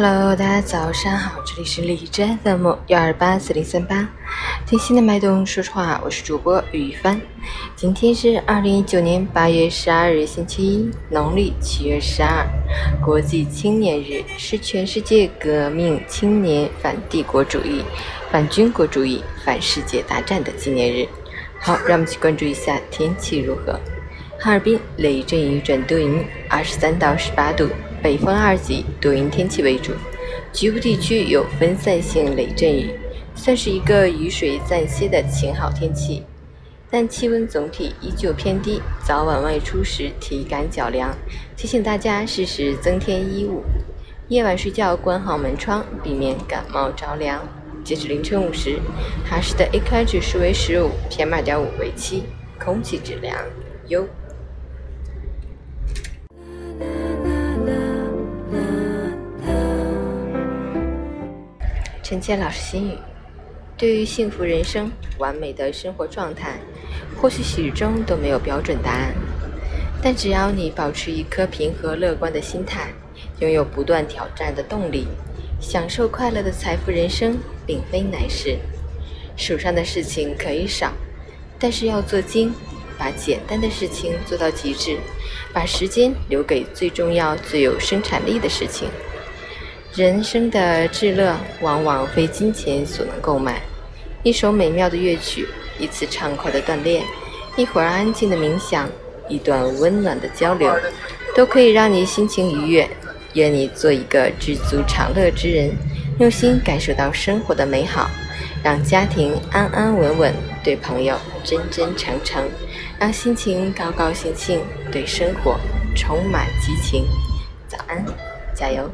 Hello，大家早上好，这里是李真 FM 幺二八四零三八，听心的脉动，说实话，我是主播雨帆。今天是二零一九年八月十二日，星期一，农历七月十二，国际青年日，是全世界革命青年反帝国主义、反军国主义、反世界大战的纪念日。好，让我们去关注一下天气如何。哈尔滨雷阵雨转多云，二十三到十八度。北风二级，多云天气为主，局部地区有分散性雷阵雨，算是一个雨水暂歇的晴好天气。但气温总体依旧偏低，早晚外出时体感较凉，提醒大家适时增添衣物。夜晚睡觉关好门窗，避免感冒着凉。截至凌晨五时，哈市的 AQI 指数为十五，PM2.5 为七，空气质量优。陈谦老师心语：对于幸福人生、完美的生活状态，或许始终都没有标准答案。但只要你保持一颗平和乐观的心态，拥有不断挑战的动力，享受快乐的财富人生，并非难事。手上的事情可以少，但是要做精，把简单的事情做到极致，把时间留给最重要、最有生产力的事情。人生的至乐，往往非金钱所能购买。一首美妙的乐曲，一次畅快的锻炼，一会儿安静的冥想，一段温暖的交流，都可以让你心情愉悦。愿你做一个知足常乐之人，用心感受到生活的美好，让家庭安安稳稳，对朋友真真诚诚，让心情高高兴兴，对生活充满激情。早安，加油！